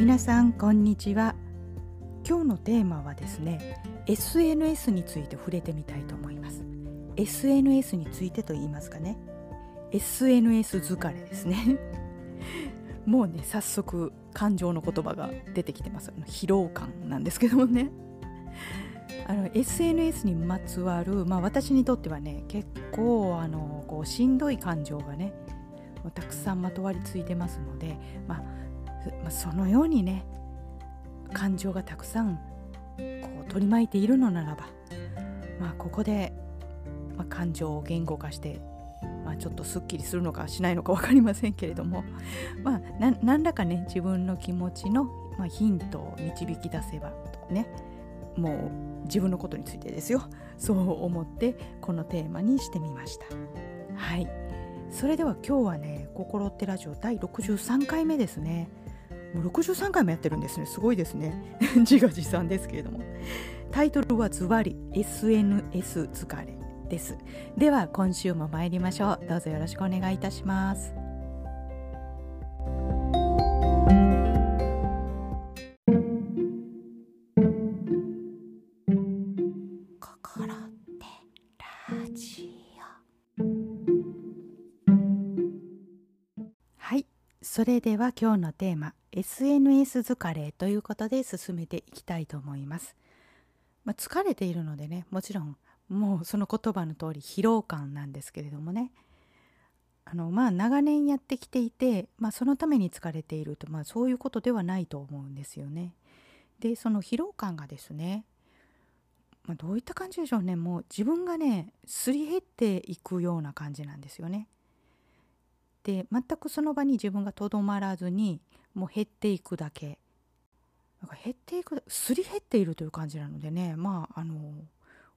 皆さんこんにちは。今日のテーマはですね SNS について触れてみたいと思います。SNS についてと言いますかね。SNS 疲れですね。もうね早速感情の言葉が出てきてます疲労感なんですけどもね。あの SNS にまつわる、まあ、私にとってはね結構あのこうしんどい感情がねたくさんまとわりついてますので、まあ、そのようにね感情がたくさんこう取り巻いているのならば、まあ、ここで、まあ、感情を言語化してまあ、ちょっとすっきりするのかしないのか分かりませんけれども、まあ、何らかね自分の気持ちの、ま、ヒントを導き出せばねもう自分のことについてですよ。そう思ってこのテーマにしてみました。はい。それでは今日はね「心ってラジオ」第63回目ですね。もう63回もやってるんですね。すごいですね。自画自賛ですけれども。タイトルはズバリ SNS 疲れです。では今週も参りましょう。どうぞよろしくお願いいたします。心ってラジオ。はい。それでは今日のテーマ SNS 疲れということで進めていきたいと思います、まあ、疲れているのでねもちろんもうその言葉の通り疲労感なんですけれどもねあのまあ長年やってきていて、まあ、そのために疲れていると、まあ、そういうことではないと思うんですよね。でその疲労感がですね、まあ、どういった感じでしょうねもう自分がねすり減っていくような感じなんですよね。で全くその場に自分がとどまらずにもう減っていくだけ。なんか減っていくすり減っているという感じなのでね。まああの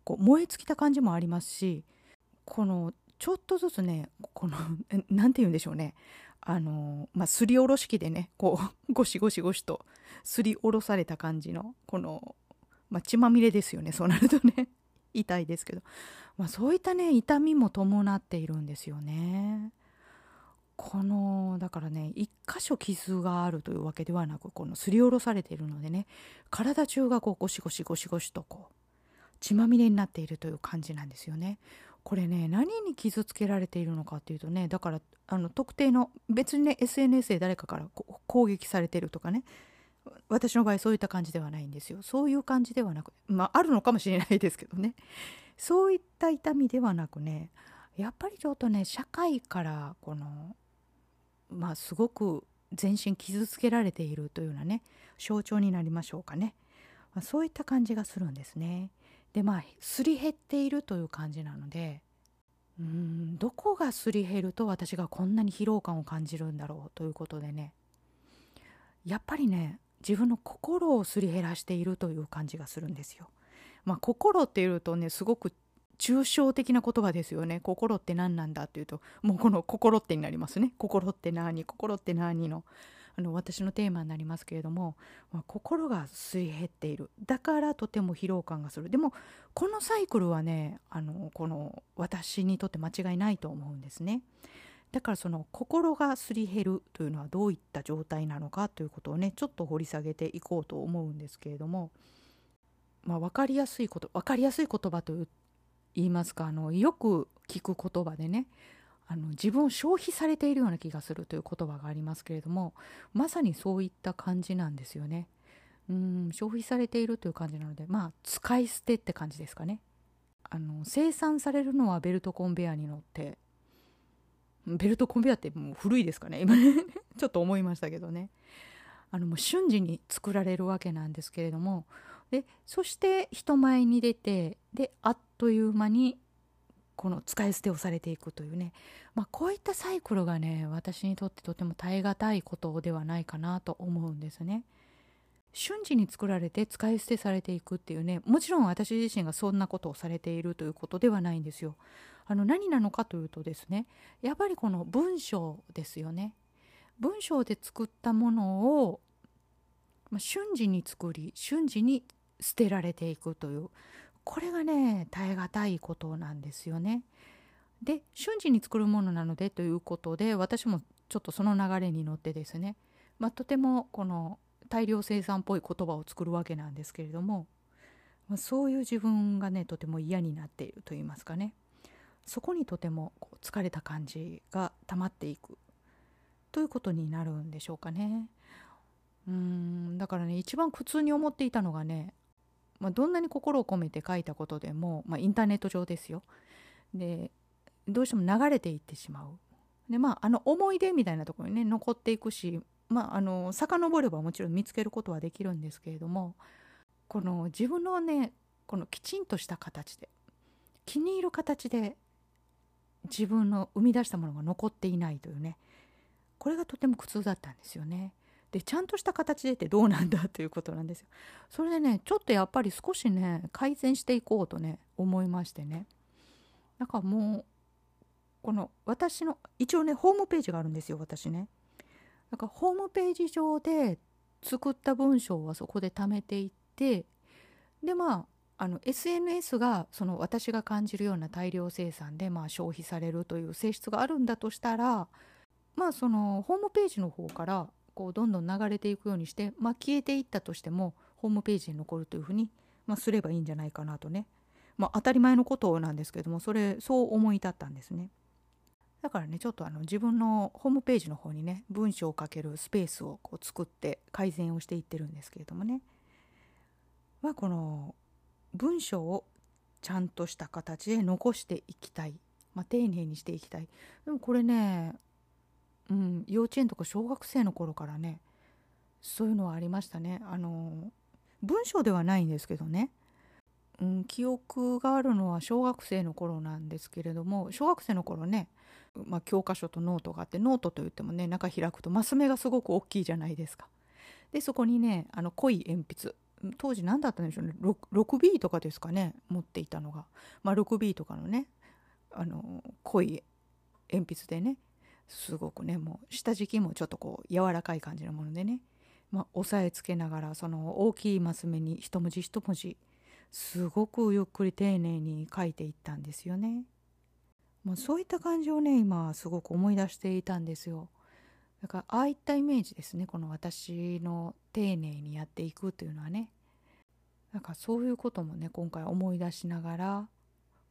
こう燃え尽きた感じもありますしこのちょっとずつねこの 何て言うんでしょうね。あのまあすりおろし器でねこう ゴシゴシゴシとすりおろされた感じのこの、まあ、血まみれですよね。そうなるとね。痛いですけど、まあ、そういったね痛みも伴っているんですよね。このだからね一箇所傷があるというわけではなくこのすりおろされているのでね体中がこうゴシゴシゴシゴシとこう血まみれになっているという感じなんですよね。これね何に傷つけられているのかっていうとねだからあの特定の別にね SNS で誰かから攻撃されてるとかね私の場合そういった感じではないんですよそういう感じではなくまああるのかもしれないですけどねそういった痛みではなくねやっぱりちょっとね社会からこのまあすごく全身傷つけられているというようなね象徴になりましょうかね、まあ、そういった感じがするんですね。でまあすり減っているという感じなのでうんどこがすり減ると私がこんなに疲労感を感じるんだろうということでねやっぱりね自分の心をすり減らしているという感じがするんですよ。まあ、心っていうとねすごく抽象的な言葉ですよね。心って何なんだっていうともうこの心ってになりますね。心って何心って何のあの私のテーマになりますけれども、まあ、心がすり減っているだからとても疲労感がするでもこのサイクルはねあのこの私にとって間違いないと思うんですね。だからその心がすり減るというのはどういった状態なのかということをねちょっと掘り下げていこうと思うんですけれども、まあ、分かりやすいこと分かりやすい言葉と言いますかあのよく聞く言葉でねあの自分を消費されているような気がするという言葉がありますけれどもまさにそういった感じなんですよね。うん消費されているという感じなのでまあ使い捨てって感じですかね。あの生産されるのはベルトコンベヤーに乗ってベルトコンベヤーってもう古いですかね今ね ちょっと思いましたけどねあのもう瞬時に作られるわけなんですけれどもでそして人前に出てであっという間にこの使い捨てをされていくというね、まあ、こういったサイクルがね私にとってとても耐え難いことではないかなと思うんですね。瞬時に作られて使い捨てされていくっていうねもちろん私自身がそんなことをされているということではないんですよ。あの何なのかというとですねやっぱりこの文章ですよね。文章で作ったものを、まあ、瞬時に作り瞬時に捨てられていくというこれがね耐え難いことなんですよね。で瞬時に作るものなのでということで私もちょっとその流れに乗ってですね、まあ、とてもこの大量生産っぽい言葉を作るわけなんですけれども、まあ、そういう自分がねとても嫌になっていると言いますかねそこにとてもこう疲れた感じが溜まっていくということになるんでしょうかね。うんだからね一番苦痛に思っていたのがね、まあ、どんなに心を込めて書いたことでも、まあ、インターネット上ですよ。でどうしても流れていってしまう。でまああの思い出みたいなところにね残っていくしまああの遡ればもちろん見つけることはできるんですけれどもこの自分のねこのきちんとした形で気に入る形で自分の生み出したものが残っていないというねこれがとても苦痛だったんですよね。でちゃんとした形でってどうなんだということなんですよ。それでねちょっとやっぱり少しね改善していこうとね思いましてねだかもうこの私の一応ねホームページがあるんですよ私ね。だかホームページ上で作った文章はそこで貯めていってでまああの SNS がその私が感じるような大量生産でまあ消費されるという性質があるんだとしたらまあそのホームページの方からこうどんどん流れていくようにして、まあ、消えていったとしてもホームページに残るというふうに、まあ、すればいいんじゃないかなとね、まあ、当たり前のことなんですけどもそれそう思い立ったんですね。だからねちょっとあの自分のホームページの方にね文章を書けるスペースをこう作って改善をしていってるんですけれどもね。まあこの文章をちゃんとした形で残していきたい、まあ、丁寧にしていきたい。でもこれねうん、幼稚園とか小学生の頃からねそういうのはありましたね。あの文章ではないんですけどね、うん、記憶があるのは小学生の頃なんですけれども小学生の頃ね、まあ、教科書とノートがあってノートといってもね中開くとマス目がすごく大きいじゃないですか。でそこにねあの濃い鉛筆当時何だったんでしょうね 6B とかですかね持っていたのが、まあ、6B とかのねあの濃い鉛筆でねすごくねもう下敷きもちょっとこう柔らかい感じのものでね、まあ、押さえつけながらその大きいマス目に一文字一文字すごくゆっくり丁寧に書いていったんですよね。もうそういった感じをね今すごく思い出していたんですよ。だからああいったイメージですねこの私の丁寧にやっていくというのはね。なんかそういうこともね今回思い出しながら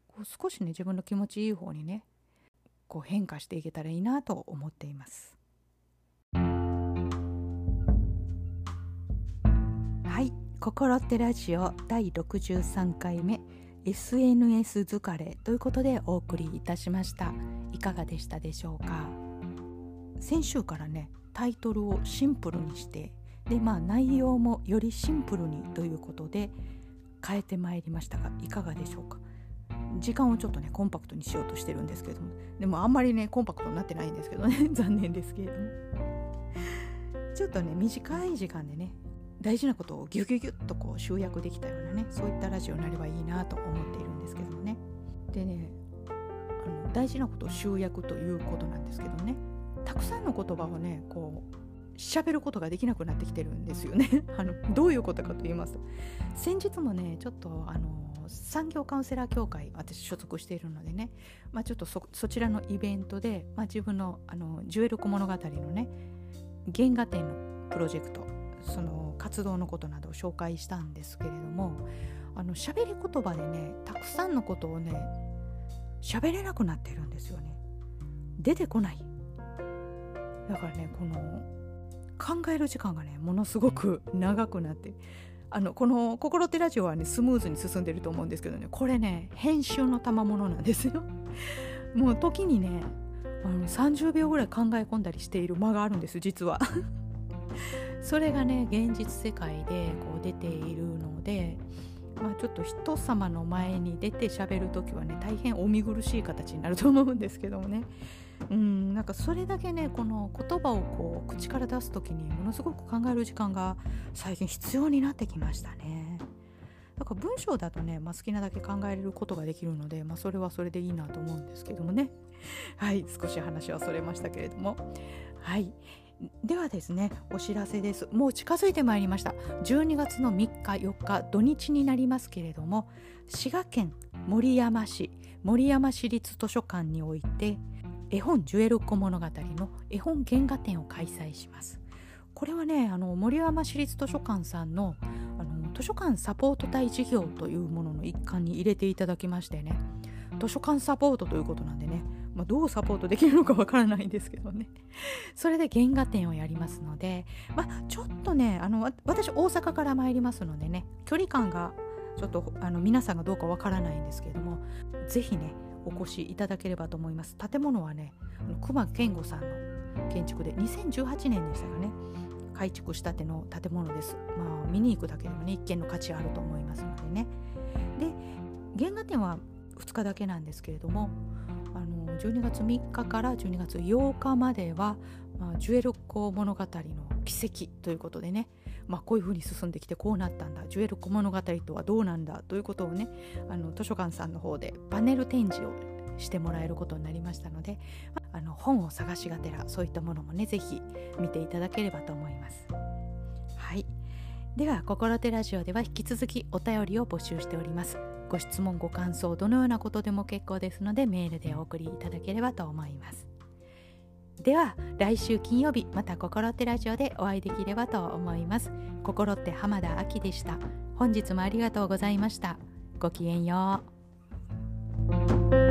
こう少しね自分の気持ちいい方にねこう変化していけたらいいなと思っています。はい。心ってラジオ第63回目。SNS 疲れということでお送りいたしました。いかがでしたでしょうか？先週からねタイトルをシンプルにしてでまあ内容もよりシンプルにということで変えてまいりましたがいかがでしょうか？時間をちょっとねコンパクトにしようとしてるんですけども。でもあんまりねコンパクトになってないんですけどね。残念ですけれども。ちょっとね短い時間でね大事なことをギュギュギュッとこう集約できたようなねそういったラジオになればいいなと思っているんですけどもね。でねあの大事なことを集約ということなんですけどね。たくさんの言葉をねこう喋ることができなくなってきてるんですよね。あのどういうことかと言いますと。先日もねちょっとあの産業カウンセラー協会私所属しているのでね、まあ、ちょっとそちらのイベントで、まあ、自分のあのジュエルコ物語のね原画展のプロジェクトその活動のことなどを紹介したんですけれどもあの喋り言葉でねたくさんのことをね喋れなくなってるんですよね。出てこない。だからねこの考える時間がねものすごく長くなってあのこの「心手ラジオ」はねスムーズに進んでると思うんですけどねこれね編集の賜物なんですよ。もう時にねあの30秒ぐらい考え込んだりしている間があるんです実は。それがね現実世界でこう出ているので、まあ、ちょっと人様の前に出て喋る時はね大変お見苦しい形になると思うんですけどもねうんなんかそれだけねこの言葉をこう口から出す時にものすごく考える時間が最近必要になってきましたね。だから文章だとね、まあ、好きなだけ考えることができるので、まあ、それはそれでいいなと思うんですけどもね。はい少し話はそれましたけれども。はい。ではですねお知らせです。もう近づいてまいりました。12月の3日4日土日になりますけれども滋賀県守山市守山市立図書館において絵本ジュエルコ物語の絵本原画展を開催します。これはねあの森山市立図書館さんのあの図書館サポート隊事業というものの一環に入れていただきましてね。図書館サポートということなんでね、まあ、どうサポートできるのかわからないんですけどね。それで原画展をやりますので、まあ、ちょっとねあの私大阪から参りますのでね距離感がちょっとあの皆さんがどうかわからないんですけども是非ねお越しいただければと思います。建物はね熊健吾さんの建築で2018年でしたかね。改築したての建物です。まあ見に行くだけでもね一見の価値あると思いますのでね。で原画展は2日だけなんですけれども12月3日から12月8日までは、まあ、ジュエルコ物語の奇跡ということでね、まあ、こういうふうに進んできてこうなったんだジュエルコ物語とはどうなんだ？ということをねあの図書館さんの方でパネル展示をしてもらえることになりましたのであの本を探しがてらそういったものもね是非見ていただければと思います。はいでは「心手ラジオ」では引き続きお便りを募集しております。ご質問ご感想どのようなことでも結構ですのでメールでお送りいただければと思います。では来週金曜日また心ってラジオでお会いできればと思います。心って浜田亜希でした。本日もありがとうございました。ごきげんよう。